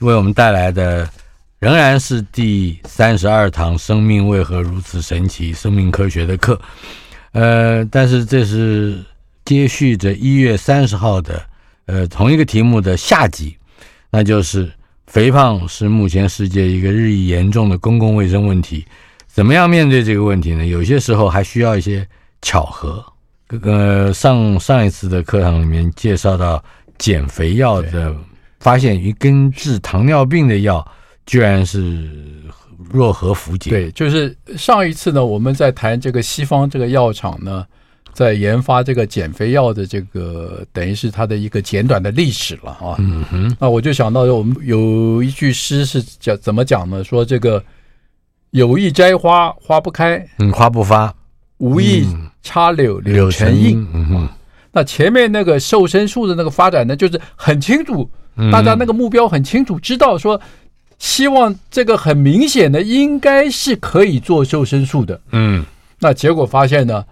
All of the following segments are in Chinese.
为我们带来的仍然是第三十二堂“生命为何如此神奇”生命科学的课，呃，但是这是接续着一月三十号的呃同一个题目的下集，那就是肥胖是目前世界一个日益严重的公共卫生问题，怎么样面对这个问题呢？有些时候还需要一些巧合。呃，上上一次的课堂里面介绍到减肥药的。发现一根治糖尿病的药，居然是若合符节。对，就是上一次呢，我们在谈这个西方这个药厂呢，在研发这个减肥药的这个，等于是它的一个简短的历史了啊。嗯哼。那我就想到，我们有一句诗是讲怎么讲呢？说这个有意摘花花不开，嗯，花不发；无意插柳柳成荫。嗯哼。那前面那个瘦身术的那个发展呢，就是很清楚。大家那个目标很清楚，知道说，希望这个很明显的应该是可以做瘦身术的。嗯，那结果发现呢，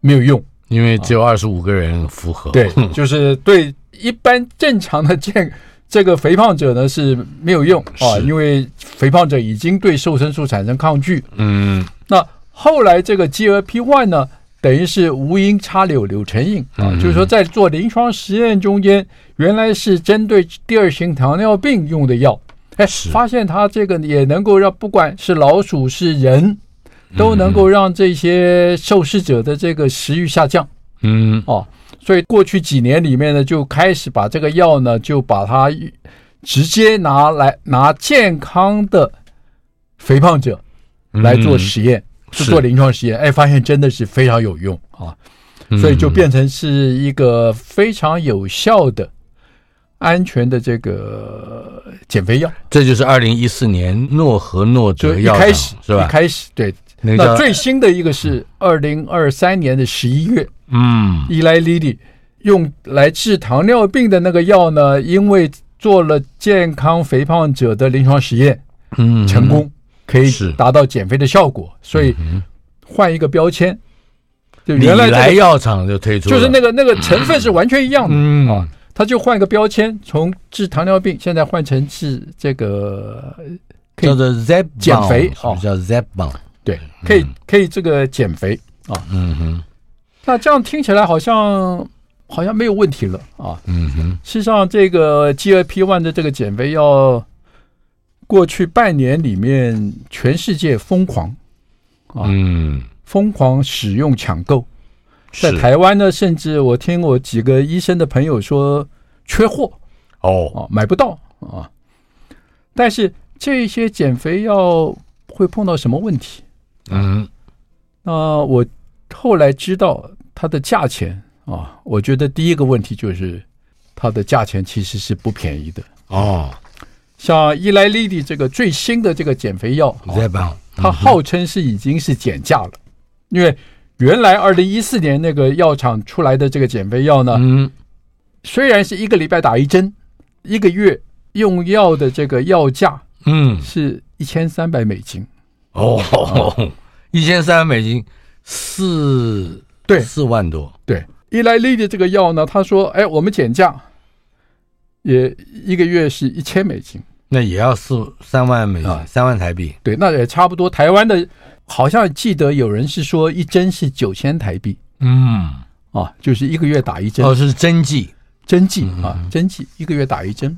没有用，因为只有二十五个人符合。对，就是对一般正常的健这个肥胖者呢是没有用啊，因为肥胖者已经对瘦身术产生抗拒。嗯，那后来这个 GLP-1 呢？等于是无因插柳柳成荫。啊，就是说在做临床实验中间，原来是针对第二型糖尿病用的药，哎，发现它这个也能够让不管是老鼠是人，都能够让这些受试者的这个食欲下降。嗯，哦，所以过去几年里面呢，就开始把这个药呢，就把它直接拿来拿健康的肥胖者来做实验。是。做临床实验，哎，发现真的是非常有用啊，所以就变成是一个非常有效的、安全的这个减肥药。这就是二零一四年诺和诺德药开始是吧？一开始对，那最新的一个是二零二三年的十一月，嗯，伊莱莉莉用来治糖尿病的那个药呢，因为做了健康肥胖者的临床实验，嗯，成功。可以达到减肥的效果，所以换一个标签，就原来来药厂就推出，就是那个那个成分是完全一样的，嗯。啊，他就换一个标签，从治糖尿病现在换成治这个叫做减肥啊，叫 Zepbound 对，可以可以这个减肥啊，嗯哼，那这样听起来好像好像没有问题了啊，嗯哼，事实上这个 GLP-1 的这个减肥药。过去半年里面，全世界疯狂啊，嗯，疯狂使用抢购，在台湾呢，甚至我听我几个医生的朋友说缺货哦，买不到啊。但是这些减肥药会碰到什么问题？嗯，那我后来知道它的价钱啊，我觉得第一个问题就是它的价钱其实是不便宜的哦。像伊莱莉莉这个最新的这个减肥药，它号称是已经是减价了，因为原来二零一四年那个药厂出来的这个减肥药呢，嗯，虽然是一个礼拜打一针，一个月用药的这个药价，嗯，是一千三百美金，哦，一千三百美金，四对。四万多，对，伊莱莉莉的这个药呢，他说，哎，我们减价，也一个月是一千美金。那也要四三万美金，三万台币。对，那也差不多。台湾的，好像记得有人是说一针是九千台币。嗯，啊，就是一个月打一针。哦，是针剂，针剂啊，针剂，一个月打一针。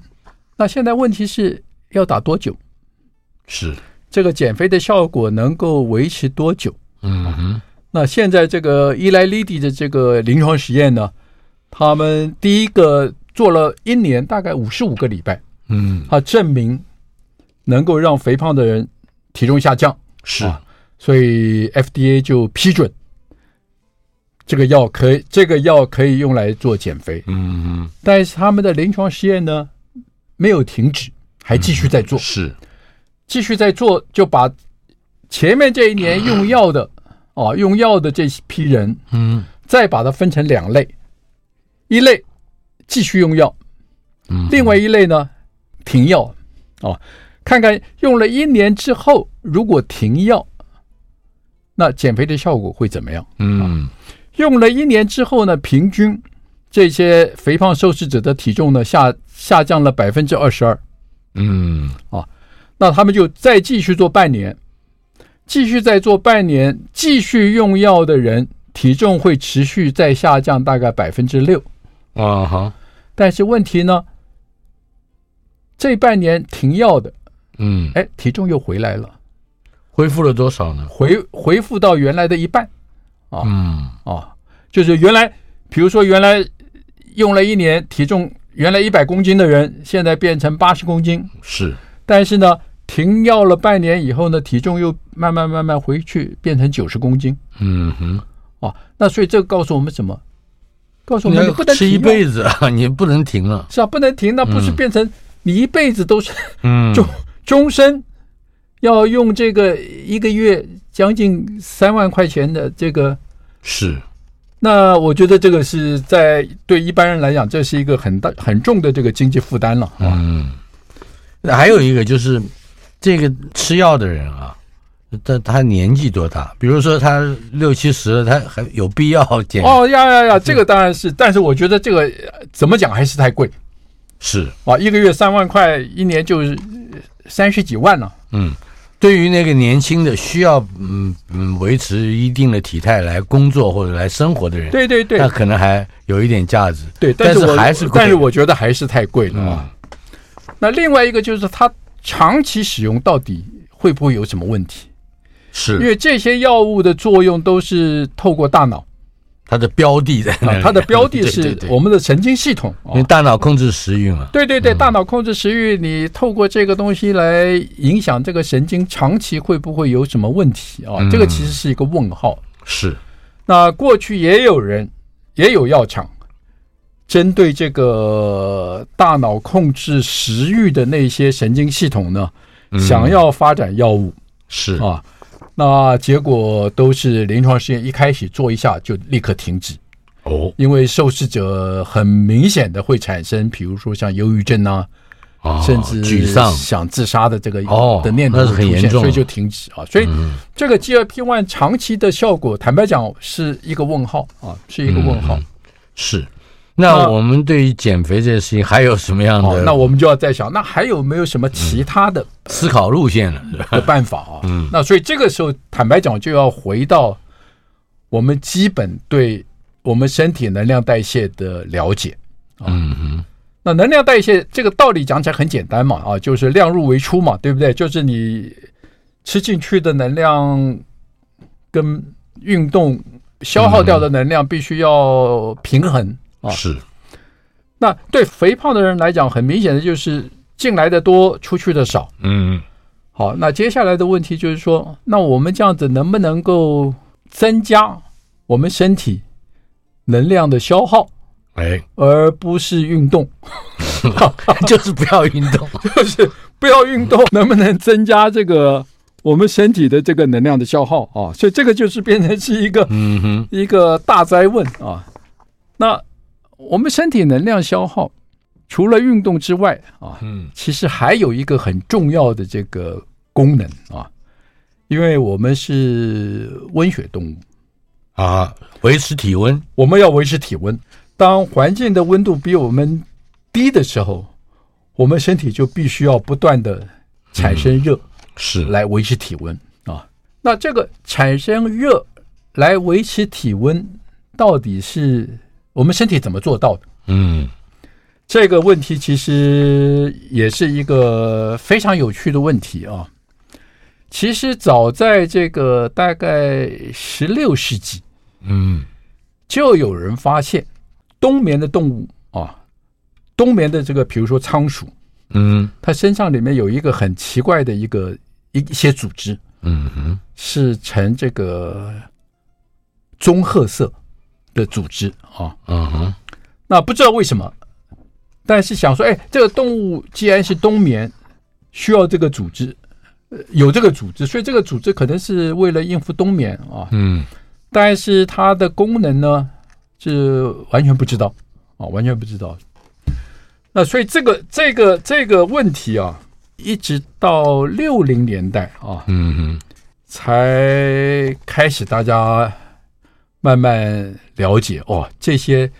那现在问题是要打多久？是这个减肥的效果能够维持多久？嗯哼。那现在这个伊莱利迪的这个临床实验呢，他们第一个做了一年，大概五十五个礼拜。嗯，他证明能够让肥胖的人体重下降，是，啊、所以 FDA 就批准这个药可以，这个药可以用来做减肥。嗯嗯，但是他们的临床实验呢没有停止还继续在做，是。继续在做，就把前面这一年用药的啊，用药的这批人，嗯，再把它分成两类，一类继续用药，嗯，另外一类呢停药，哦，看看用了一年之后，如果停药，那减肥的效果会怎么样？嗯，用了一年之后呢，平均这些肥胖受试者的体重呢下下降了百分之二十二。嗯，啊，那他们就再继续做半年，继续再做半年，继续用药的人体重会持续再下降大概百分之六。啊哈，但是问题呢，这半年停药的，嗯，哎，体重又回来了，恢复了多少呢？回恢复到原来的一半。啊，嗯，啊，就是原来，比如说原来用了一年体重。原来一百公斤的人，现在变成八十公斤，是。但是呢，停药了半年以后呢，体重又慢慢慢慢回去，变成九十公斤。嗯哼，啊，那所以这个告诉我们什么？告诉我们你不能吃一辈子啊，你不能停了。是啊，不能停，那不是变成你一辈子都是嗯 终终身要用这个一个月将近三万块钱的这个是。那我觉得这个是在对一般人来讲，这是一个很大很重的这个经济负担了。嗯，那还有一个就是这个吃药的人啊，他他年纪多大？比如说他六七十了，他还有必要减？哦呀呀呀，这个当然是，但是我觉得这个怎么讲还是太贵。是啊，一个月三万块，一年就三十几万了。嗯。对于那个年轻的需要嗯嗯维持一定的体态来工作或者来生活的人，对对对，那可能还有一点价值。对，但是还是但是我觉得还是太贵了啊。那另外一个就是它长期使用到底会不会有什么问题？是，因为这些药物的作用都是透过大脑。它的标的在哪里？它的标的是我们的神经系统，因为大脑控制食欲嘛。对对对，大脑控制食欲，你透过这个东西来影响这个神经，长期会不会有什么问题啊？这个其实是一个问号。是。那过去也有人，也有药厂，针对这个大脑控制食欲的那些神经系统呢，想要发展药物。是啊。那结果都是临床试验一开始做一下就立刻停止。哦，因为受试者很明显的会产生，比如说像忧郁症啊，甚至沮丧、想自杀的这个的念头出现，所以就停止啊。所以这个 GLP-1 长期的效果，坦白讲是一个问号啊，是一个问号，是。那我们对于减肥这件事情还有什么样的？哦，那我们就要再想，那还有没有什么其他的思考路线呢？的办法啊？嗯，那所以这个时候，坦白讲，就要回到我们基本对我们身体能量代谢的了解。嗯嗯。那能量代谢这个道理讲起来很简单嘛，啊，就是量入为出嘛，对不对？就是你吃进去的能量跟运动消耗掉的能量必须要平衡。啊，是。那对肥胖的人来讲，很明显的就是进来的多，出去的少。嗯，好，那接下来的问题就是说，那我们这样子能不能够增加我们身体能量的消耗？哎，而不是运动，就是不要运动，就是不要运动，能不能增加这个我们身体的这个能量的消耗啊？所以这个就是变成是一个，嗯哼，一个大灾问啊。那我们身体能量消耗，除了运动之外啊，嗯，其实还有一个很重要的这个功能啊，因为我们是温血动物啊，维持体温，我们要维持体温。当环境的温度比我们低的时候，我们身体就必须要不断的产生热，是来维持体温啊。那这个产生热来维持体温，到底是？我们身体怎么做到的？嗯，这个问题其实也是一个非常有趣的问题啊。其实早在这个大概十六世纪，嗯，就有人发现冬眠的动物啊，冬眠的这个，比如说仓鼠，嗯，它身上里面有一个很奇怪的一个一一些组织，嗯哼，是呈这个棕褐色。的组织啊，嗯哼，那不知道为什么，但是想说，哎，这个动物既然是冬眠，需要这个组织，有这个组织，所以这个组织可能是为了应付冬眠啊。嗯，但是它的功能呢，是完全不知道啊，完全不知道。那所以这个这个这个问题啊，一直到六零年代啊，嗯哼，才开始大家慢慢了解哦，这些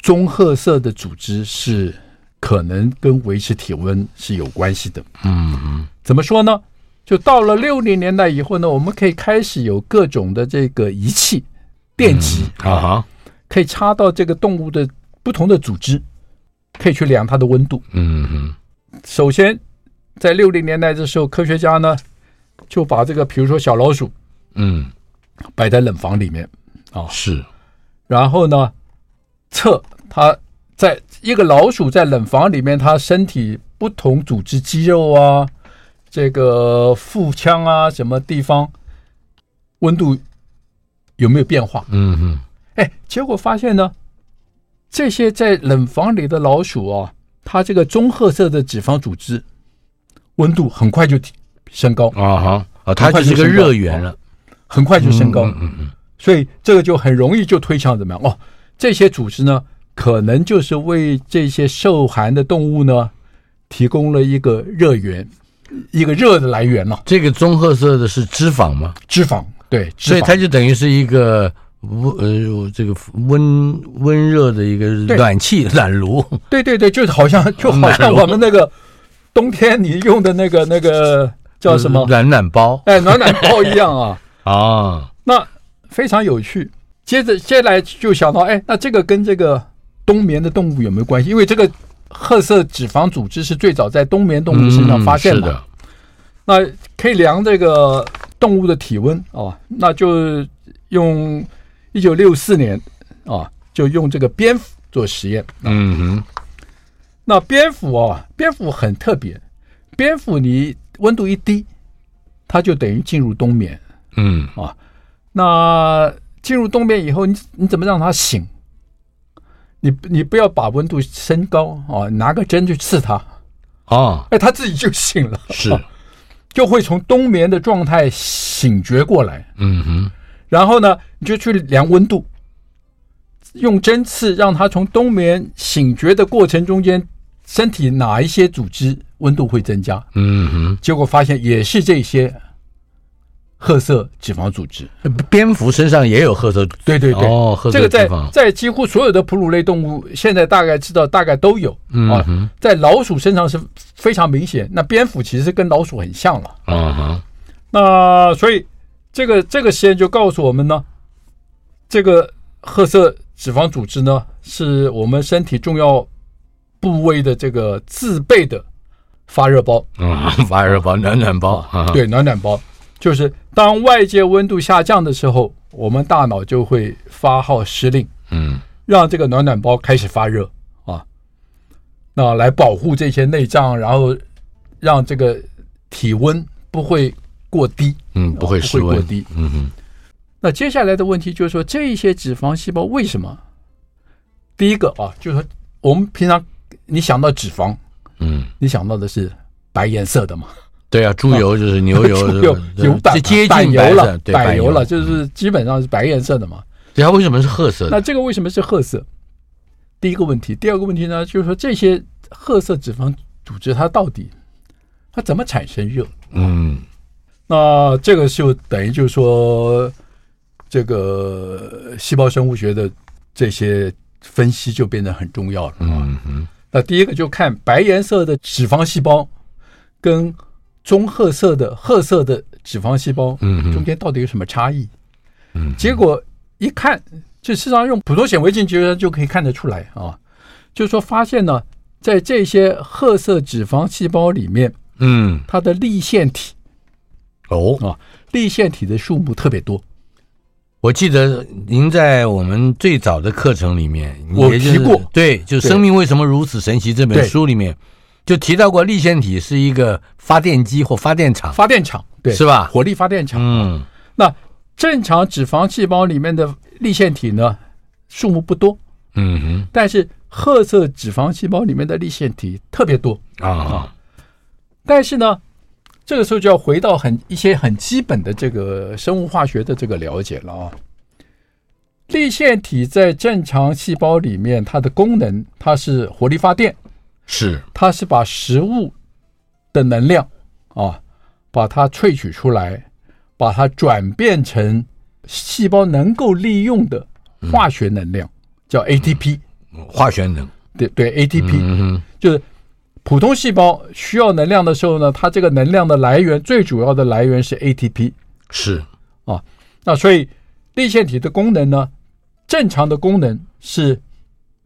棕褐色的组织是可能跟维持体温是有关系的。嗯哼，怎么说呢？就到了六零年代以后呢，我们可以开始有各种的这个仪器、电极啊，可以插到这个动物的不同的组织。可以去量它的温度。嗯嗯。首先，在六零年代的时候，科学家呢就把这个，比如说小老鼠，嗯，摆在冷房里面啊，是。然后呢，测它在一个老鼠在冷房里面，它身体不同组织肌肉啊，这个腹腔啊，什么地方温度有没有变化？嗯嗯。哎，结果发现呢。这些在冷房里的老鼠啊，它这个棕褐色的脂肪组织温度很快就升高啊哈啊，它就是个热源了，很快就升高。嗯嗯，嗯，所以这个就很容易就推敲怎么样哦？这些组织呢，可能就是为这些受寒的动物呢提供了一个热源，一个热的来源了。这个棕褐色的是脂肪吗？脂肪，对，所以它就等于是一个。温呃，这个温温热的一个暖气暖炉，对对对，就是好像 就好像我们那个冬天你用的那个那个叫什么暖暖包，哎，暖暖包一样啊 啊，那非常有趣。接着接下来就想到，哎，那这个跟这个冬眠的动物有没有关系？因为这个褐色脂肪组织是最早在冬眠动物身上发现的，嗯、的那可以量这个动物的体温哦，那就用。一九六四年啊，就用这个蝙蝠做实验。嗯哼，那蝙蝠啊，蝙蝠很特别。蝙蝠你温度一低，它就等于进入冬眠。嗯啊，那进入冬眠以后，你你怎么让它醒？你你不要把温度升高啊，拿个针去刺它啊，哎，它自己就醒了，是，就会从冬眠的状态醒觉过来。嗯哼。然后呢，你就去量温度，用针刺让它从冬眠醒觉的过程中间，身体哪一些组织温度会增加？嗯哼，结果发现也是这些褐色脂肪组织。蝙蝠身上也有褐色，对对对，哦，褐色。这个在在几乎所有的哺乳类动物现在大概知道，大概都有。嗯哼，在老鼠身上是非常明显。那蝙蝠其实跟老鼠很像了。嗯哼，那所以。这个这个实验就告诉我们呢，这个褐色脂肪组织呢，是我们身体重要部位的这个自备的发热包。嗯，发热包，暖暖包。对，暖暖包，就是当外界温度下降的时候，我们大脑就会发号施令，嗯，让这个暖暖包开始发热啊，那来保护这些内脏，然后让这个体温不会。过低，嗯，不会，不会过低，嗯哼。那接下来的问题就是说，这一些脂肪细胞为什么？第一个啊，就是说我们平常你想到脂肪，嗯，你想到的是白颜色的嘛？对啊，猪油就是牛油，猪油油白接近白油了，对白油了，就是基本上是白颜色的嘛。对啊，为什么是褐色的？那这个为什么是褐色？第一个问题，第二个问题呢，就是说这些褐色脂肪组织它到底它怎么产生热？嗯。那这个就等于就是说，这个细胞生物学的这些分析就变得很重要了。嗯嗯。那第一个就看白颜色的脂肪细胞跟棕褐色的褐色的脂肪细胞，嗯，中间到底有什么差异？嗯。结果一看，就实际上用普通显微镜其实就可以看得出来啊。就是说，发现呢，在这些褐色脂肪细胞里面，嗯，它的粒线体。哦啊，粒线体的数目特别多。我记得您在我们最早的课程里面，我提过，对，就《生命为什么如此神奇》这本书里面就提到过，粒线体是一个发电机或发电厂，发电厂，对，是吧？火力发电厂。嗯，那正常脂肪细胞里面的粒线体呢，数目不多。嗯哼，但是褐色脂肪细胞里面的粒线体特别多啊。但是呢，这个时候就要回到很一些很基本的这个生物化学的这个了解了啊。粒线体在正常细胞里面，它的功能它是火力发电，是。它是把食物的能量啊，把它萃取出来，把它转变成细胞能够利用的化学能量，嗯、叫 ATP，化学能，对对，ATP，嗯，就是普通细胞需要能量的时候呢，它这个能量的来源最主要的来源是 ATP，是。啊，那所以粒线体的功能呢？正常的功能是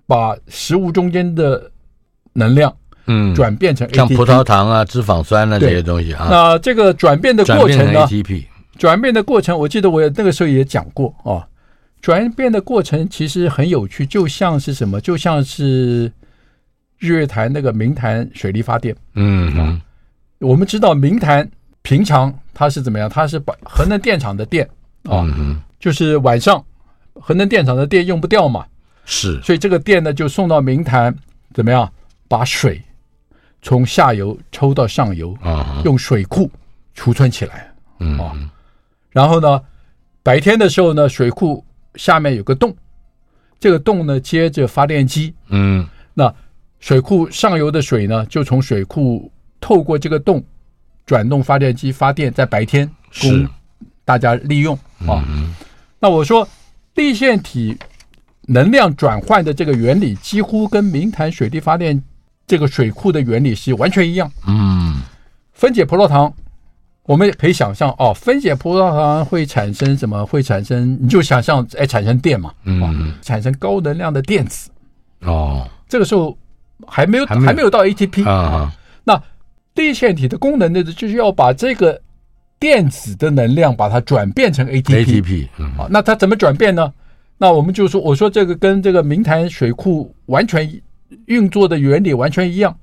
把食物中间的能量，嗯，转变成 ATP，像葡萄糖啊、脂肪酸啊这些东西啊。那这个转变的过程呢？ATP 转变的过程，我记得我那个时候也讲过啊。转变的过程其实很有趣，就像是什么？就像是日月潭那个明潭水力发电。嗯嗯。我们知道明潭平常它是怎么样？它是把核能电厂的电啊，就是晚上。核能电厂的电用不掉嘛，是，所以这个电呢就送到明潭，怎么样？把水从下游抽到上游，啊，用水库储存起来，嗯，啊，然后呢，白天的时候呢，水库下面有个洞，这个洞呢接着发电机，嗯，那水库上游的水呢就从水库透过这个洞转动发电机发电，在白天供大家利用啊，那我说。地线体能量转换的这个原理，几乎跟明潭水力发电这个水库的原理是完全一样。嗯，分解葡萄糖，我们也可以想象哦，分解葡萄糖会产生什么？会产生你就想象哎，产生电嘛，嗯，产生高能量的电子。哦，这个时候还没有还没有到 ATP 啊。那粒线体的功能呢，就是要把这个。电子的能量把它转变成 ATP，好，那它怎么转变呢？那我们就说，我说这个跟这个明潭水库完全运作的原理完全一样。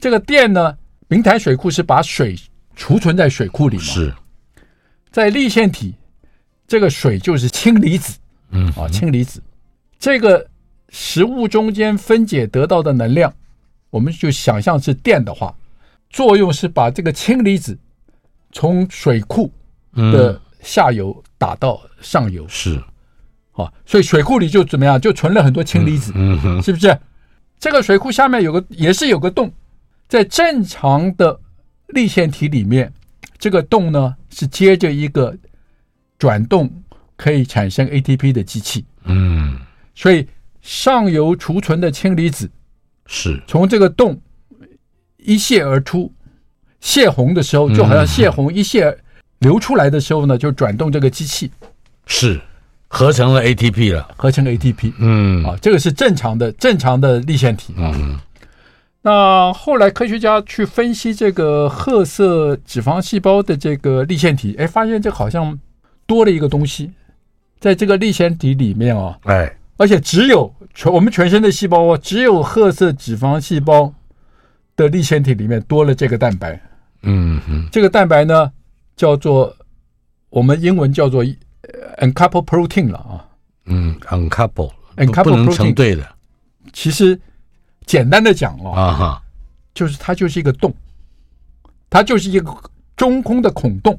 这个电呢，明潭水库是把水储存在水库里嘛？是，在立线体，这个水就是氢离子，嗯，啊，氢离子，这个食物中间分解得到的能量，我们就想象是电的话，作用是把这个氢离子。从水库的下游打到上游，是，啊，所以水库里就怎么样，就存了很多氢离子，嗯，是不是？这个水库下面有个也是有个洞，在正常的立线体里面，这个洞呢是接着一个转动可以产生 ATP 的机器，嗯，所以上游储存的氢离子是从这个洞一泻而出。泄洪的时候，就好像泄洪一泄流出来的时候呢，就转动这个机器，是合成了 ATP 了，合成了 ATP。嗯，啊，这个是正常的正常的立腺体啊。嗯，那后来科学家去分析这个褐色脂肪细胞的这个立腺体，哎，发现这好像多了一个东西，在这个立腺体里面啊，哎，而且只有全我们全身的细胞啊，只有褐色脂肪细胞的立腺体里面多了这个蛋白。嗯哼，这个蛋白呢，叫做我们英文叫做 uncoupled protein 了啊。嗯，uncoupled，uncoupled 不能成对的。其实简单的讲哦，啊哈，就是它就是一个洞，它就是一个中空的孔洞。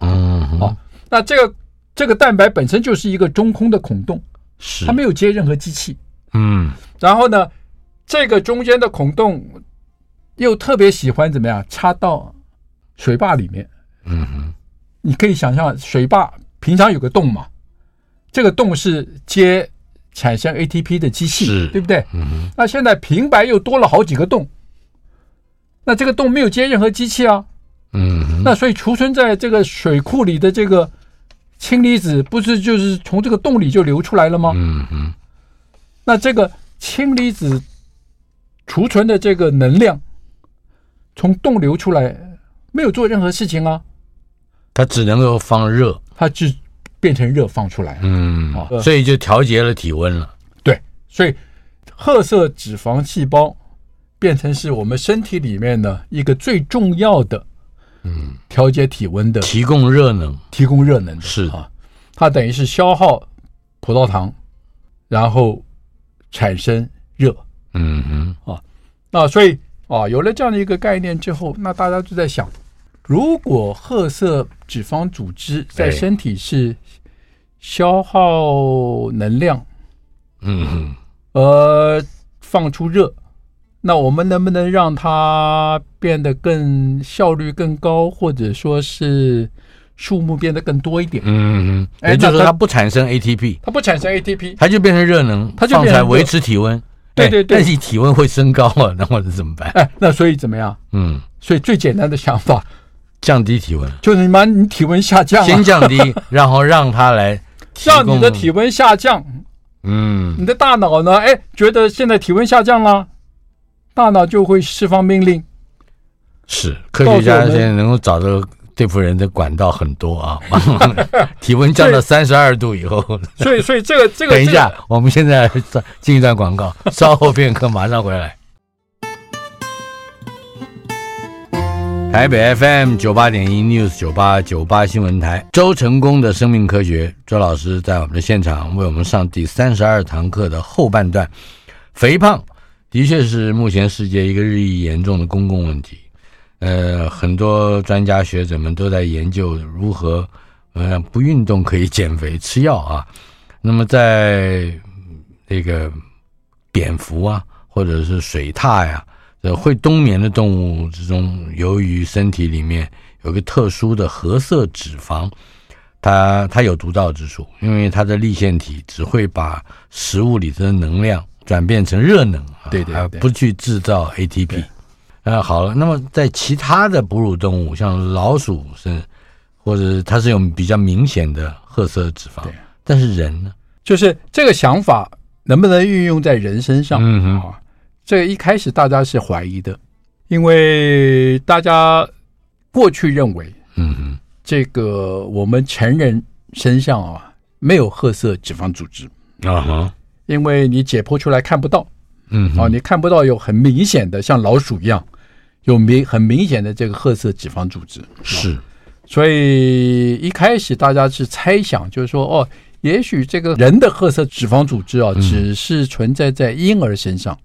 嗯，好，那这个这个蛋白本身就是一个中空的孔洞，是它没有接任何机器。嗯，然后呢，这个中间的孔洞。又特别喜欢怎么样插到水坝里面？嗯哼，你可以想象水坝平常有个洞嘛，这个洞是接产生 ATP 的机器，对不对？嗯，那现在平白又多了好几个洞，那这个洞没有接任何机器啊。嗯，那所以储存在这个水库里的这个氢离子，不是就是从这个洞里就流出来了吗？嗯哼，那这个氢离子储存的这个能量。从洞流出来，没有做任何事情啊，它只能够放热，它就变成热放出来，嗯，所以就调节了体温了。对，所以褐色脂肪细胞变成是我们身体里面的一个最重要的，嗯，调节体温的，提供热能，提供热能的是。啊，它等于是消耗葡萄糖，然后产生热，嗯哼，啊，那所以。啊，有了这样的一个概念之后，那大家就在想，如果褐色脂肪组织在身体是消耗能量，嗯嗯，呃，放出热，那我们能不能让它变得更效率更高，或者说是数目变得更多一点？嗯嗯，也就是说它不产生 ATP，它不产生 ATP，它就变成热能，它就变成维持体温。对对对，但是体温会升高啊，那或者怎么办？哎，那所以怎么样？嗯，所以最简单的想法，降低体温，就是你把你体温下降，先降低，然后让它来让你的体温下降。嗯，你的大脑呢？哎，觉得现在体温下降了，大脑就会释放命令。是科学家现在能够找到。对付人的管道很多啊，体温降到三十二度以后，所以所以这个这个，等一下，我们现在进一段广告，稍后片刻马上回来。台北 FM 九八点一 News 九八九八新闻台，周成功的生命科学，周老师在我们的现场为我们上第三十二堂课的后半段。肥胖的确是目前世界一个日益严重的公共问题。呃，很多专家学者们都在研究如何，呃，不运动可以减肥，吃药啊。那么在那个蝙蝠啊，或者是水獭呀，呃，会冬眠的动物之中，由于身体里面有个特殊的褐色脂肪，它它有独到之处，因为它的粒线体只会把食物里的能量转变成热能啊，对对，不去制造 ATP。啊，好了，那么在其他的哺乳动物，像老鼠是，或者它是有比较明显的褐色脂肪，但是人呢，就是这个想法能不能运用在人身上？嗯哼，啊，这个一开始大家是怀疑的，因为大家过去认为，嗯哼，这个我们成人身上啊没有褐色脂肪组织。啊哈，因为你解剖出来看不到，嗯，啊，你看不到有很明显的像老鼠一样。有明很明显的这个褐色脂肪组织。是，所以一开始大家是猜想，就是说哦，也许这个人的褐色脂肪组织啊，只是存在在婴儿身上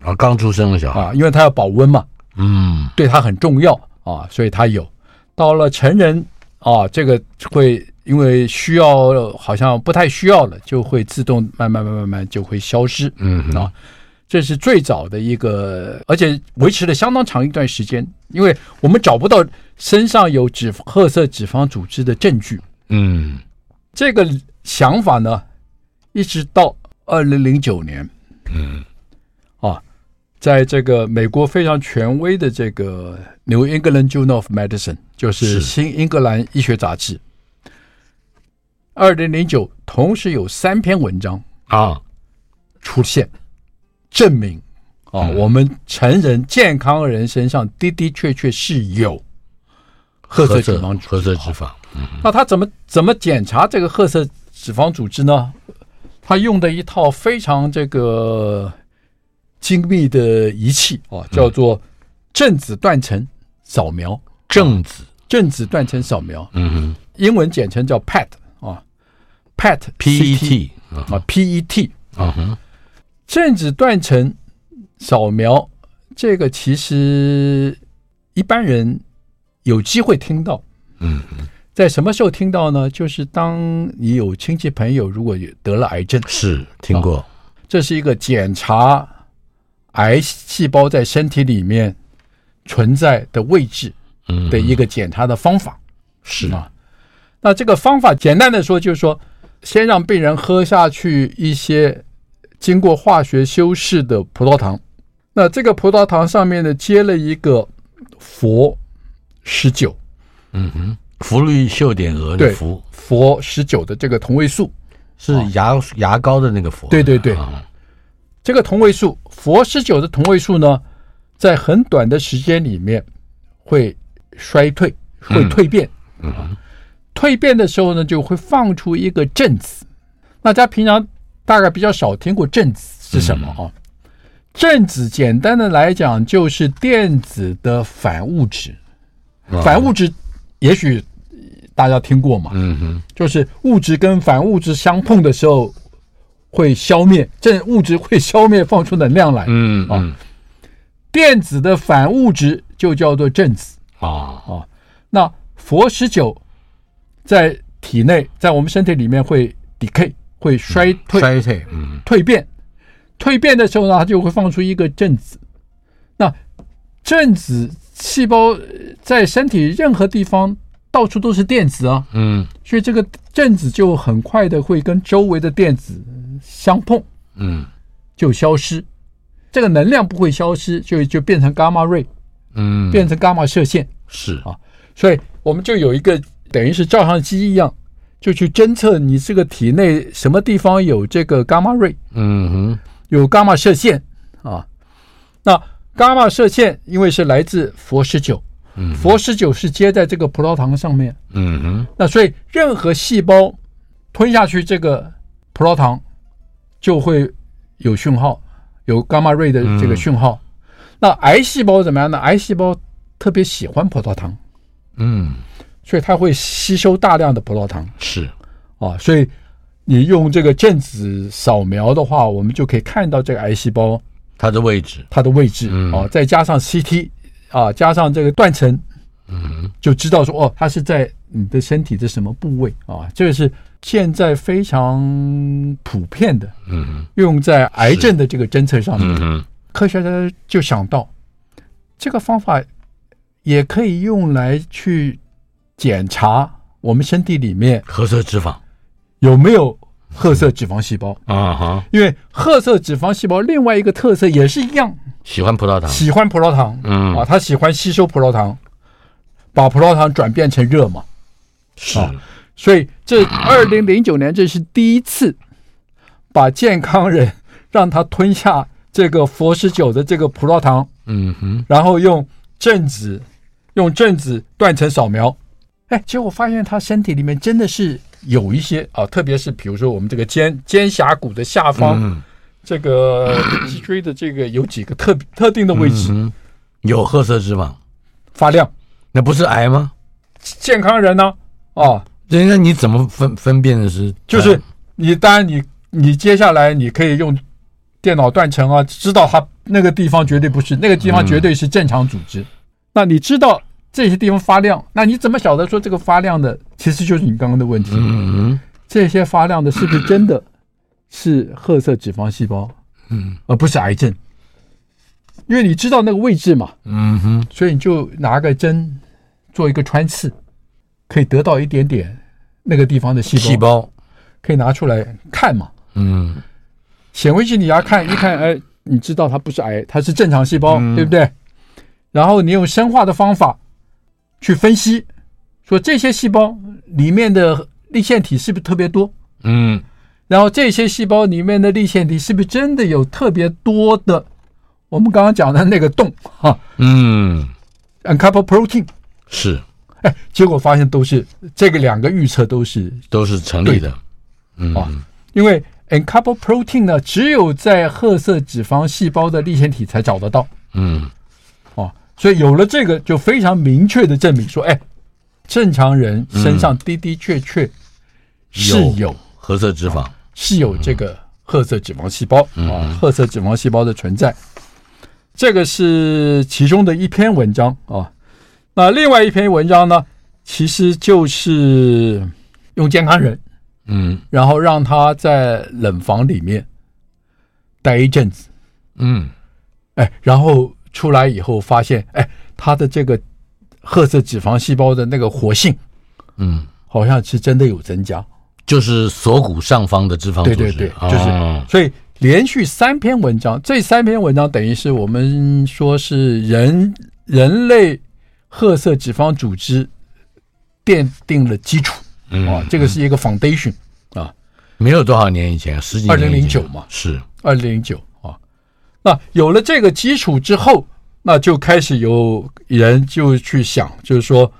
啊，刚出生的小孩。啊，因为他要保温嘛，嗯，对他很重要啊，所以他有。到了成人啊，这个会因为需要好像不太需要了，就会自动慢慢慢慢慢就会消失，嗯啊。这是最早的一个，而且维持了相当长一段时间，因为我们找不到身上有脂褐色脂肪组织的证据。嗯，这个想法呢，一直到二零零九年，嗯，啊，在这个美国非常权威的这个《New England Journal of Medicine》，就是新英格兰医学杂志，二零零九同时有三篇文章啊出现。证明啊、哦，我们成人健康人身上的的确确是有褐色脂肪褐色脂肪。嗯，那他怎么怎么检查这个褐色脂肪组织呢？他用的一套非常这个精密的仪器啊，叫做正子断层扫描。正子正子断层扫描，嗯哼，英文简称叫 PET 啊，PET P E T 啊，P E T 啊哼。正子断层扫描，这个其实一般人有机会听到。嗯，在什么时候听到呢？就是当你有亲戚朋友如果得了癌症，是听过。这是一个检查癌细胞在身体里面存在的位置的一个检查的方法。是。啊，那这个方法简单的说，就是说，先让病人喝下去一些。经过化学修饰的葡萄糖，那这个葡萄糖上面呢，接了一个氟十九，嗯哼，氟氯溴碘鋯的氟，氟十九的这个同位素。是牙、啊、牙膏的那个氟，对对对，啊、这个同位素佛十九的同位素呢，在很短的时间里面会衰退，会蜕变，嗯。哼，蜕变的时候呢，就会放出一个正子，大家平常。大概比较少听过正子是什么？啊？正子简单的来讲就是电子的反物质，反物质也许大家听过嘛，嗯哼，就是物质跟反物质相碰的时候会消灭，这物质会消灭放出能量来，嗯啊，电子的反物质就叫做正子啊啊。那佛十九在体内，在我们身体里面会 decay，会衰退、衰退，嗯，蜕变。蜕变的时候呢，它就会放出一个正子。那正子细胞在身体任何地方到处都是电子啊，嗯，所以这个正子就很快的会跟周围的电子相碰，嗯，就消失。这个能量不会消失，就就变成伽马瑞，嗯，变成伽马射线，是。啊，所以我们就有一个等于是照相机一样，就去侦测你这个体内什么地方有这个伽马瑞，嗯哼，有伽马射线啊。那伽马射线因为是来自佛十九，嗯，氟十九是接在这个葡萄糖上面，嗯哼，那所以任何细胞吞下去这个葡萄糖就会有讯号。有伽马瑞的这个讯号，嗯、那癌细胞怎么样呢？癌细胞特别喜欢葡萄糖，嗯，所以它会吸收大量的葡萄糖。是啊，所以你用这个电子扫描的话，我们就可以看到这个癌细胞它的位置，它的位置啊，再加上 CT 啊，加上这个断层，嗯，就知道说哦，它是在你的身体的什么部位啊？这个是。现在非常普遍的，嗯，用在癌症的这个侦测上面，嗯，科学家就想到这个方法也可以用来去检查我们身体里面褐色脂肪。有没有褐色脂肪细胞。啊哈，因为褐色脂肪细胞另外一个特色也是一样，喜欢葡萄糖，喜欢葡萄糖，嗯。啊，它喜欢吸收葡萄糖，把葡萄糖转变成热嘛，是。所以，这二零零九年，这是第一次把健康人让他吞下这个佛十九的这个葡萄糖，嗯哼，然后用正子用正子断层扫描，哎，结果发现他身体里面真的是有一些啊，特别是比如说我们这个肩肩胛骨的下方，嗯、这个 脊椎的这个有几个特特定的位置、嗯、有褐色脂肪发亮，那不是癌吗？健康人呢？啊。人家你怎么分分辨的是？就是你，当然你你接下来你可以用电脑断层啊，知道它那个地方绝对不是，那个地方绝对是正常组织。嗯、那你知道这些地方发亮，那你怎么晓得说这个发亮的其实就是你刚刚的问题？嗯，这些发亮的是不是真的是褐色脂肪细胞？嗯，而不是癌症，因为你知道那个位置嘛。嗯哼，所以你就拿个针做一个穿刺。可以得到一点点那个地方的细胞，细胞可以拿出来看嘛？嗯，显微镜底下看一看，哎，你知道它不是癌，它是正常细胞，嗯、对不对？然后你用生化的方法去分析，说这些细胞里面的粒线体是不是特别多？嗯，然后这些细胞里面的粒线体是不是真的有特别多的？我们刚刚讲的那个洞哈，嗯，uncoupled protein 是。哎，结果发现都是这个两个预测都是都是成立的，嗯。啊，因为 uncoupled protein 呢，只有在褐色脂肪细胞的粒线体才找得到，嗯，啊，所以有了这个，就非常明确的证明说，哎，正常人身上的的确确是有褐色脂肪，是有这个褐色脂肪细胞啊，褐色脂肪细胞的存在，这个是其中的一篇文章啊。那另外一篇文章呢，其实就是用健康人，嗯，然后让他在冷房里面待一阵子，嗯，哎，然后出来以后发现，哎，他的这个褐色脂肪细胞的那个活性，嗯，好像是真的有增加，就是锁骨上方的脂肪组织，对对对，就是，哦、所以连续三篇文章，这三篇文章等于是我们说是人人类。褐色脂肪组织奠定了基础，啊，这个是一个 foundation 啊，没有多少年以前，十几年，二零零九嘛，是。二零零九啊。那有了这个基础之后，那就开始有人就去想，就是说，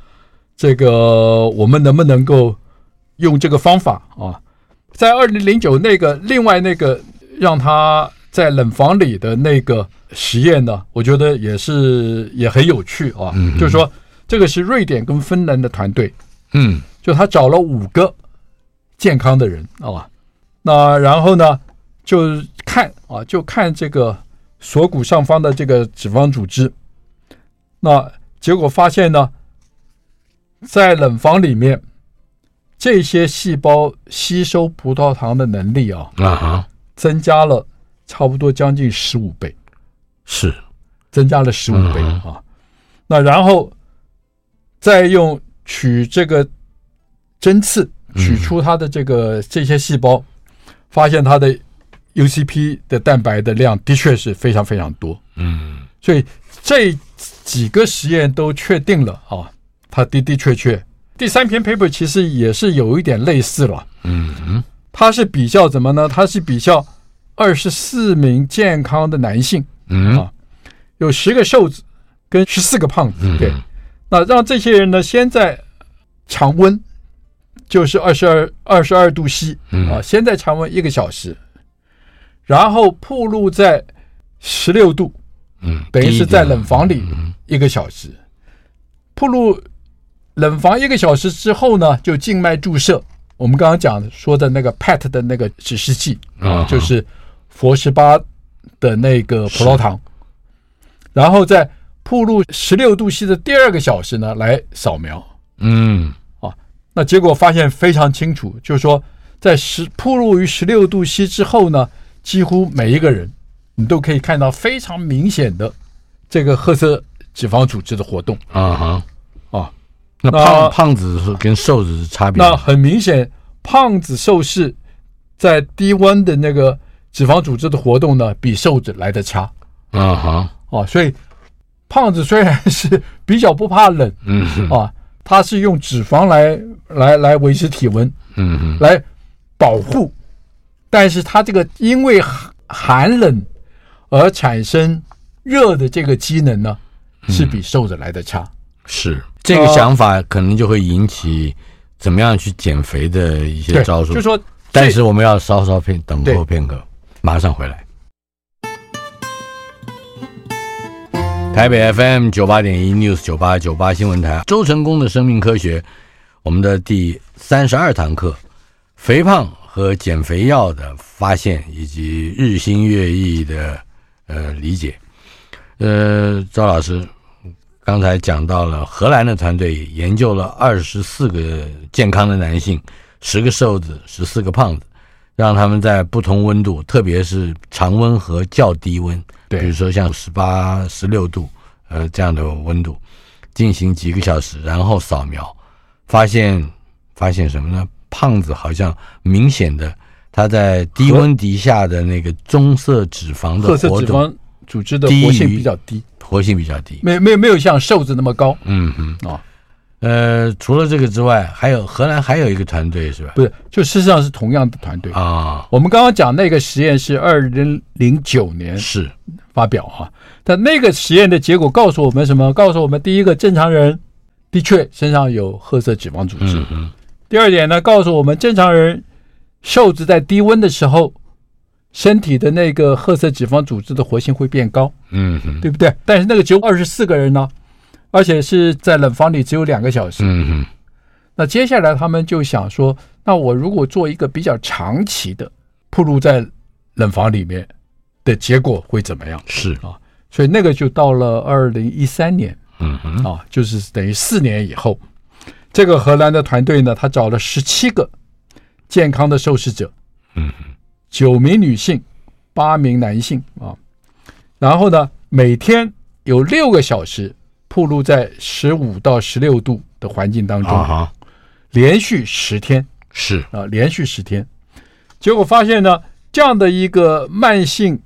这个我们能不能够用这个方法啊，在二零零九那个另外那个让他在冷房里的那个。实验呢，我觉得也是也很有趣啊。嗯，就是说，这个是瑞典跟芬兰的团队，嗯，就他找了五个健康的人啊，那然后呢，就看啊，就看这个锁骨上方的这个脂肪组织。那结果发现呢，在冷房里面，这些细胞吸收葡萄糖的能力啊，啊，增加了差不多将近十五倍，是增加了十五倍啊。那然后再用取这个针刺取出它的这个这些细胞，发现它的 UCP 的蛋白的量的确是非常非常多。嗯，所以这。几个实验都确定了啊，它的的确确。第三篇 paper 其实也是有一点类似了，嗯嗯，它是比较怎么呢？它是比较二十四名健康的男性，嗯。啊，有十个瘦子跟十四个胖子，对，那让这些人呢先在常温，就是二十二二十二度 C，啊，先在常温一个小时，然后暴露在十六度。嗯，等于是在冷房里一个小时，暴露冷房一个小时之后呢，就静脉注射。我们刚刚讲说的那个 PET 的那个指示剂啊，就是佛十八的那个葡萄糖，然后在铺路十六度 C 的第二个小时呢来扫描。嗯，啊，那结果发现非常清楚，就是说在十铺路于十六度 C 之后呢，几乎每一个人。你都可以看到非常明显的这个褐色脂肪组织的活动啊哈啊，那胖胖子是跟瘦子是差别？那很明显，胖子瘦是在低温的那个脂肪组织的活动呢，比瘦子来的差。啊哈。哦，所以胖子虽然是比较不怕冷，嗯啊，他是用脂肪来来来维持体温，嗯来保护，但是他这个因为寒冷。而产生热的这个机能呢，是比瘦子来的差。是。这个想法可能就会引起怎么样去减肥的一些招数。就说，但是我们要稍稍片等候片刻，马上回来。台北 FM 九八点一 News 九八九八新闻台，周成功的生命科学，我们的第三十二堂课，肥胖和减肥药的发现以及日新月异的。呃，理解。呃，赵老师刚才讲到了荷兰的团队研究了二十四个健康的男性，十个瘦子，十四个胖子，让他们在不同温度，特别是常温和较低温，对，比如说像十八、十六度，呃，这样的温度，进行几个小时，然后扫描，发现发现什么呢？胖子好像明显的。他在低温底下的那个棕色脂肪的活动，组织的活性比较低，活性比较低，没没没有像瘦子那么高。嗯嗯啊，呃，除了这个之外，还有荷兰还有一个团队是吧？不是，就事实上是同样的团队啊。我们刚刚讲那个实验是二零零九年是发表哈，但那个实验的结果告诉我们什么？告诉我们第一个，正常人的确身上有褐色脂肪组织。嗯。第二点呢，告诉我们正常人。瘦子在低温的时候，身体的那个褐色脂肪组织的活性会变高，嗯，对不对？但是那个只有二十四个人呢，而且是在冷房里只有两个小时，嗯哼。那接下来他们就想说，那我如果做一个比较长期的铺路在冷房里面的结果会怎么样？是啊，所以那个就到了二零一三年，嗯哼，啊，就是等于四年以后，这个荷兰的团队呢，他找了十七个。健康的受试者，嗯，九名女性，八名男性啊，然后呢，每天有六个小时暴露在十五到十六度的环境当中，啊，连续十天是。啊，连续十天，结果发现呢，这样的一个慢性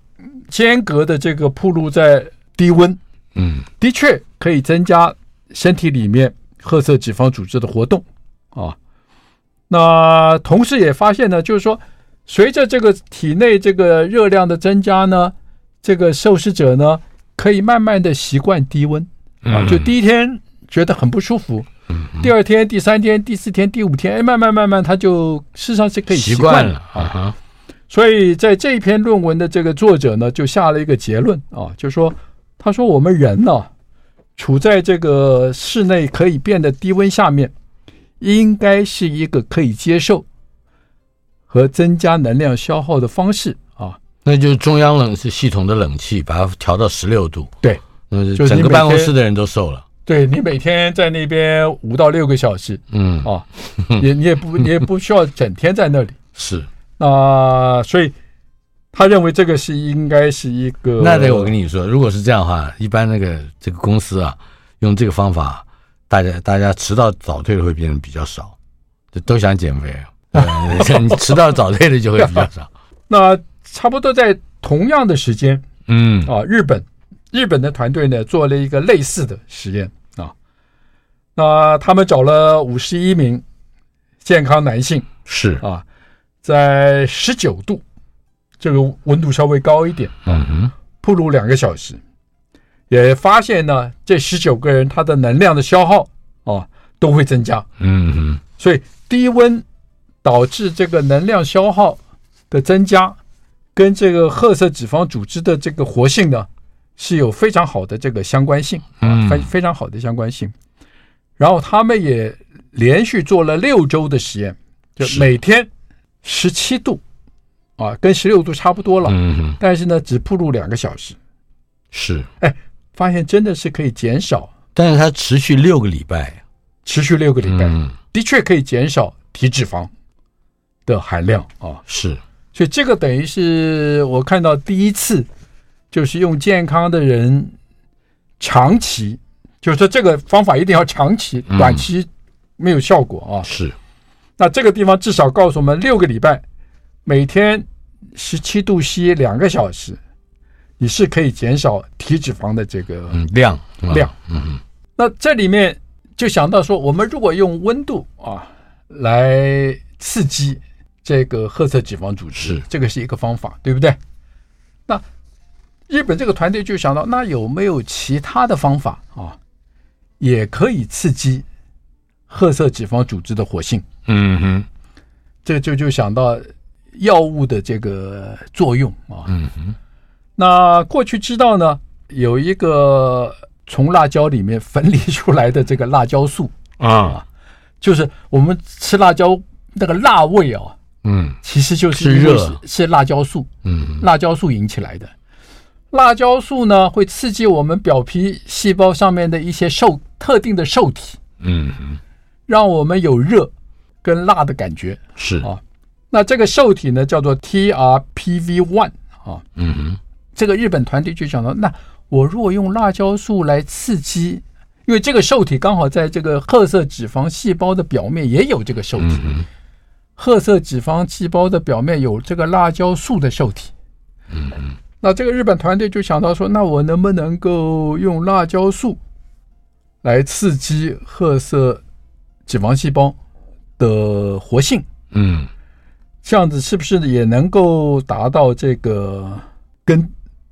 间隔的这个暴露在低温，嗯，的确可以增加身体里面褐色脂肪组织的活动啊。那同时也发现呢，就是说，随着这个体内这个热量的增加呢，这个受试者呢，可以慢慢的习惯低温啊，就第一天觉得很不舒服，第二天、第三天、第四天、第五天，哎，慢慢慢慢，他就事实上是可以习惯了啊。所以在这一篇论文的这个作者呢，就下了一个结论啊，就是说，他说我们人呢，处在这个室内可以变得低温下面。应该是一个可以接受和增加能量消耗的方式啊，那就是中央冷是系统的冷气，把它调到十六度。对，嗯，整个办公室的人都瘦了。对，你每天在那边五到六个小时，嗯啊，也你也不你也不需要整天在那里。是，那所以他认为这个是应该是一个。那得我跟你说，如果是这样的话，一般那个这个公司啊，用这个方法，大家大家迟到早退的会变得比较少，就都想减肥。你迟到早退的就会比较少。那差不多在同样的时间，嗯啊，日本日本的团队呢做了一个类似的实验啊，那他们找了五十一名健康男性，是。啊，在十九度这个温度稍微高一点，嗯哼，曝露两个小时，也发现呢这十九个人他的能量的消耗啊都会增加，嗯哼，所以低温。导致这个能量消耗的增加，跟这个褐色脂肪组织的这个活性呢，是有非常好的这个相关性，啊，非非常好的相关性。然后他们也连续做了六周的实验，就每天十七度，啊，跟十六度差不多了，嗯，但是呢，只曝露两个小时，是，哎，发现真的是可以减少，但是它持续六个礼拜，持续六个礼拜，的确可以减少体脂肪。的含量啊，是，所以这个等于是我看到第一次，就是用健康的人长期，就是说这个方法一定要长期，短期没有效果啊。是，那这个地方至少告诉我们，六个礼拜，每天十七度 C 两个小时，你是可以减少体脂肪的这个量量。嗯，那这里面就想到说，我们如果用温度啊来刺激。这个褐色脂肪组织是这个是一个方法，对不对？那日本这个团队就想到，那有没有其他的方法啊，也可以刺激褐色脂肪组织的活性？嗯哼，这就就想到药物的这个作用啊。嗯哼，那过去知道呢，有一个从辣椒里面分离出来的这个辣椒素啊，就是我们吃辣椒那个辣味啊。嗯，其实就是因为是是辣椒素，嗯，辣椒素引起来的。辣椒素呢，会刺激我们表皮细胞上面的一些受特定的受体，嗯，让我们有热跟辣的感觉。是。啊，那这个受体呢，叫做 TRPV1 啊，嗯哼，这个日本团队就想到，那我如果用辣椒素来刺激，因为这个受体刚好在这个褐色脂肪细胞的表面也有这个受体。嗯褐色脂肪细胞的表面有这个辣椒素的受体，嗯嗯，那这个日本团队就想到说，那我能不能够用辣椒素来刺激褐色脂肪细胞的活性？嗯，这样子是不是也能够达到这个跟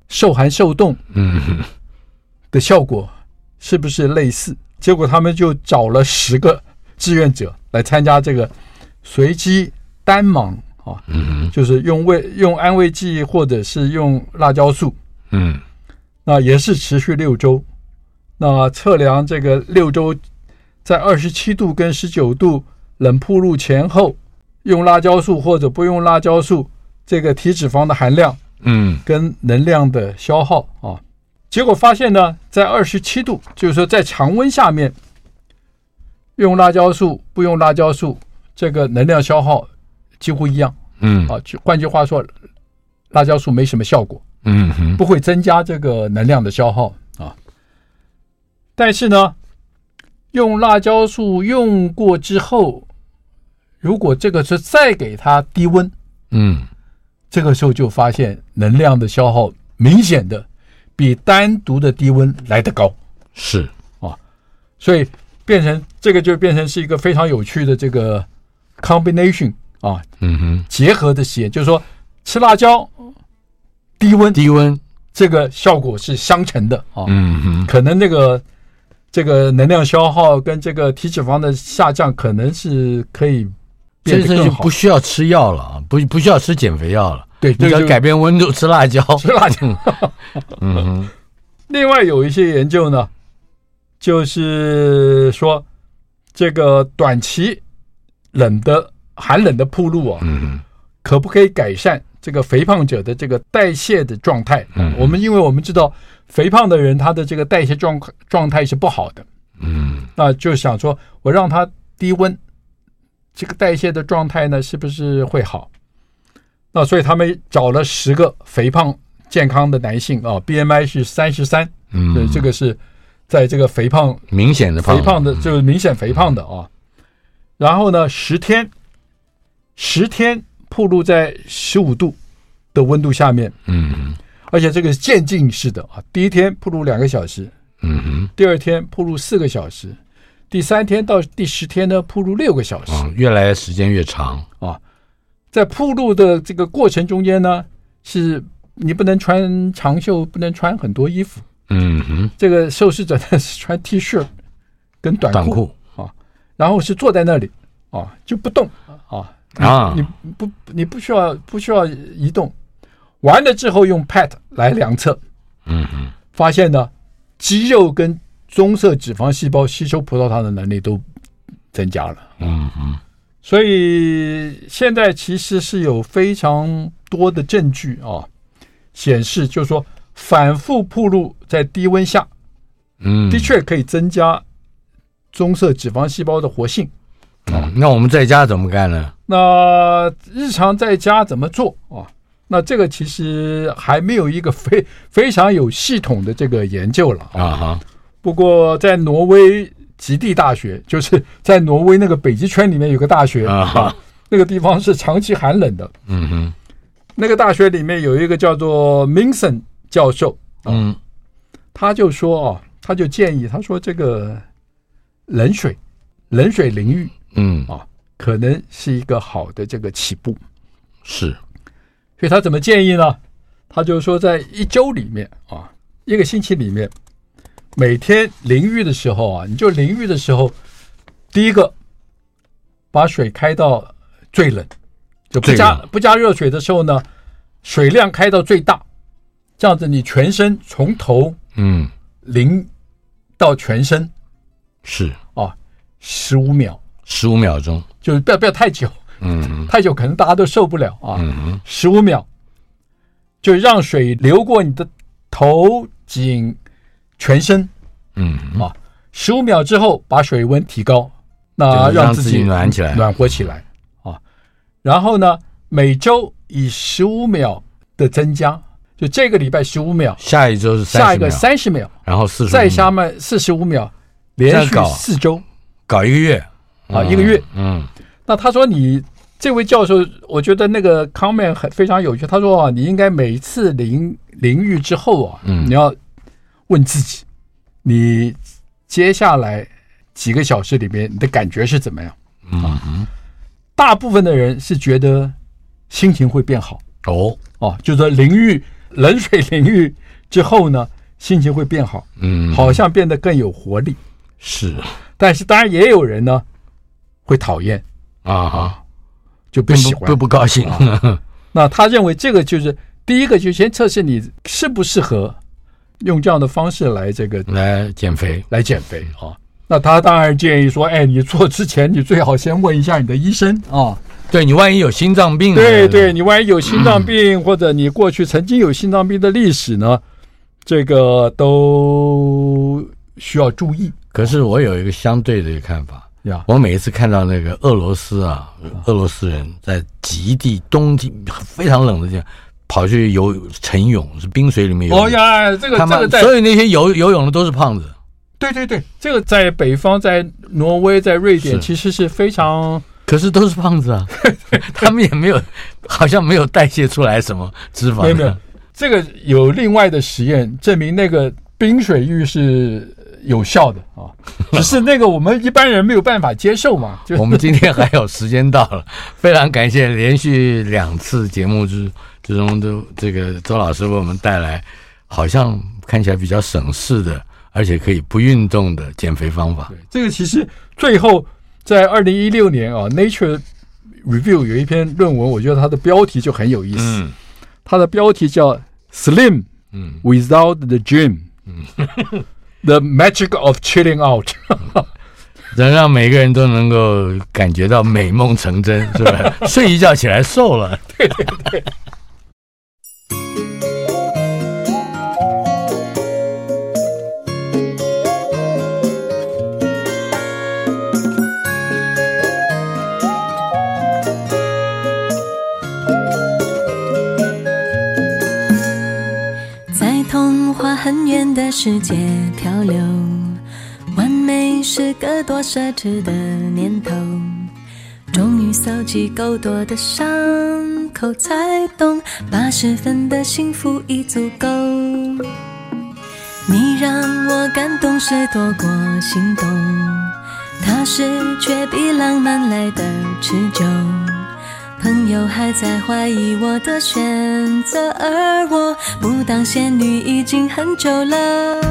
受寒受冻嗯的效果？是不是类似？结果他们就找了十个志愿者来参加这个。随机单盲啊，嗯，就是用慰用安慰剂或者是用辣椒素，嗯，那也是持续六周，那测量这个六周在二十七度跟十九度冷铺路前后，用辣椒素或者不用辣椒素，这个体脂肪的含量，嗯，跟能量的消耗啊，结果发现呢，在二十七度，就是说在常温下面，用辣椒素不用辣椒素。这个能量消耗几乎一样，嗯，啊，就换句话说，辣椒素没什么效果，嗯哼，不会增加这个能量的消耗啊。但是呢，用辣椒素用过之后，如果这个是再给它低温，嗯，这个时候就发现能量的消耗明显的比单独的低温来得高，是啊，所以变成这个就变成是一个非常有趣的这个。combination 啊，嗯哼，结合的实验就是说，吃辣椒，低温，低温，这个效果是相乘的啊，嗯哼，可能那个这个能量消耗跟这个体脂肪的下降，可能是可以变得更好，就不需要吃药了啊，不不需要吃减肥药了，对，你要改变温度，吃辣椒，吃辣椒，嗯哼，另外有一些研究呢，就是说这个短期。冷的寒冷的铺路啊，可不可以改善这个肥胖者的这个代谢的状态。嗯，我们因为我们知道肥胖的人他的这个代谢状状态是不好的。嗯，那就想说我让他低温，这个代谢的状态呢是不是会好？那所以他们找了十个肥胖健康的男性啊，BMI 是三十三，嗯，对，这个是在这个肥胖明显的胖肥胖的，就是明显肥胖的啊。然后呢，十天，十天暴露在十五度的温度下面，嗯，而且这个是渐进式的啊。第一天暴露两个小时，嗯哼，第二天暴露四个小时，第三天到第十天呢暴露六个小时，越来时间越长啊。在暴露的这个过程中间呢，是你不能穿长袖，不能穿很多衣服，嗯哼，这个受试者呢是穿 T 恤跟短裤啊。然后是坐在那里啊，就不动啊啊！你不你不需要不需要移动，完了之后用 PET 来量测，嗯嗯，发现呢，肌肉跟棕色脂肪细胞吸收葡萄糖的能力都增加了，嗯嗯，所以现在其实是有非常多的证据啊，显示就是说反复暴露在低温下，嗯，的确可以增加。棕色脂肪细胞的活性，嗯，那我们在家怎么干呢？那日常在家怎么做啊？那这个其实还没有一个非非常有系统的这个研究了啊哈。不过在挪威极地大学，就是在挪威那个北极圈里面有个大学啊，那个地方是长期寒冷的。嗯哼，那个大学里面有一个叫做 Minson 教授，嗯，他就说啊，他就建议他说这个。冷水，冷水淋浴，嗯。啊，可能是一个好的这个起步，是，所以他怎么建议呢？他就是说，在一周里面啊，一个星期里面，每天淋浴的时候啊，你就淋浴的时候，第一个把水开到最冷，就不加不加热水的时候呢，水量开到最大，这样子你全身从头嗯。淋到全身。是。啊，十五秒，十五秒钟，就是不要不要太久，嗯，太久可能大家都受不了啊。嗯，十五秒，就让水流过你的头颈全身，嗯啊，十五秒之后把水温提高，那让自己暖起来，暖和起来。啊。然后呢，每周以十五秒的增加，就这个礼拜十五秒，下一周是下一个三十秒，然后四十，再下面四十五秒。连续四周，搞一个月啊，一个月。嗯，那他说你这位教授，我觉得那个 comment 很非常有趣。他说啊，你应该每次淋淋浴之后啊，嗯，你要问自己，你接下来几个小时里面你的感觉是怎么样？嗯，大部分的人是觉得心情会变好哦哦，就是说淋浴冷水淋浴之后呢，心情会变好，嗯，好像变得更有活力。是，但是当然也有人呢会讨厌啊哈，就不喜欢，不不高兴。啊、那他认为这个就是第一个，就先测试你适不适合用这样的方式来这个来减肥，来减肥啊。那他当然建议说，哎，你做之前你最好先问一下你的医生啊。对，你万一有心脏病，对对，你万一有心脏病，嗯、或者你过去曾经有心脏病的历史呢，这个都需要注意。可是我有一个相对的看法呀，我每一次看到那个俄罗斯啊，俄罗斯人在极地冬天非常冷的地方跑去游晨泳，是冰水里面游。哦呀，这个他们这个在所以那些游游泳的都是胖子。对对对，这个在北方，在挪威，在瑞典，其实是非常，可是都是胖子啊，他们也没有，好像没有代谢出来什么脂肪。没有没有，这个有另外的实验证明那个冰水浴是。有效的啊，只是那个我们一般人没有办法接受嘛。就我们今天还有时间到了，非常感谢连续两次节目之之中都这个周老师为我们带来，好像看起来比较省事的，而且可以不运动的减肥方法。对，这个其实最后在二零一六年啊，《Nature Review》有一篇论文，我觉得它的标题就很有意思。嗯，它的标题叫 “Slim”，嗯，Without the Gym，嗯。The Magic of Chilling Out，能让每个人都能够感觉到美梦成真，是吧？睡一觉起来瘦了，对 对对。时间。是个多奢侈的念头。终于搜集够多的伤口，才懂八十分的幸福已足够。你让我感动是多过心动，踏实却比浪漫来得持久。朋友还在怀疑我的选择，而我不当仙女已经很久了。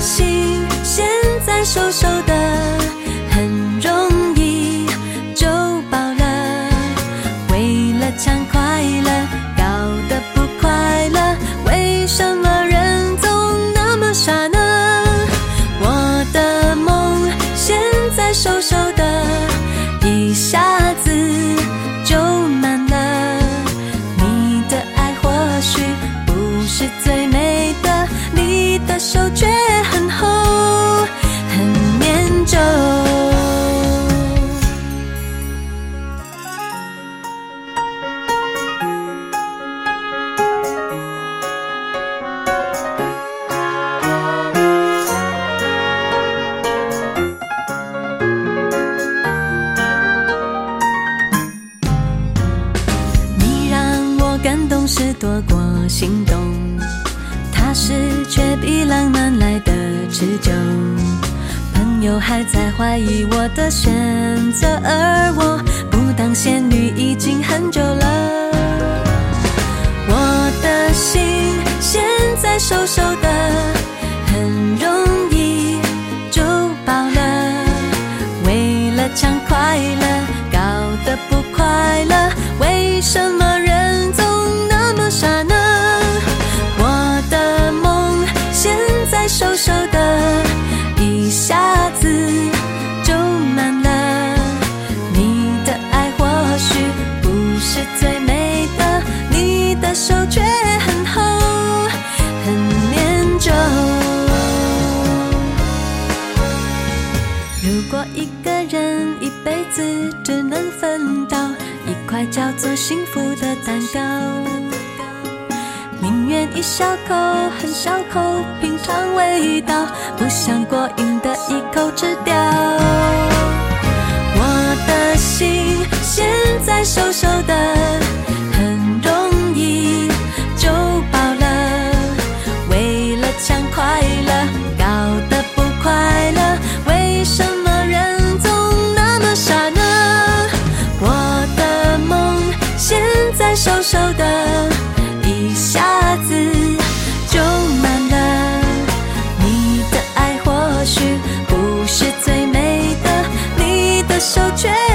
心现在瘦瘦的，幸福的蛋糕。宁愿一小口，很小口，品尝味道，不想过瘾的一口吃掉。我的心现在瘦瘦的。都觉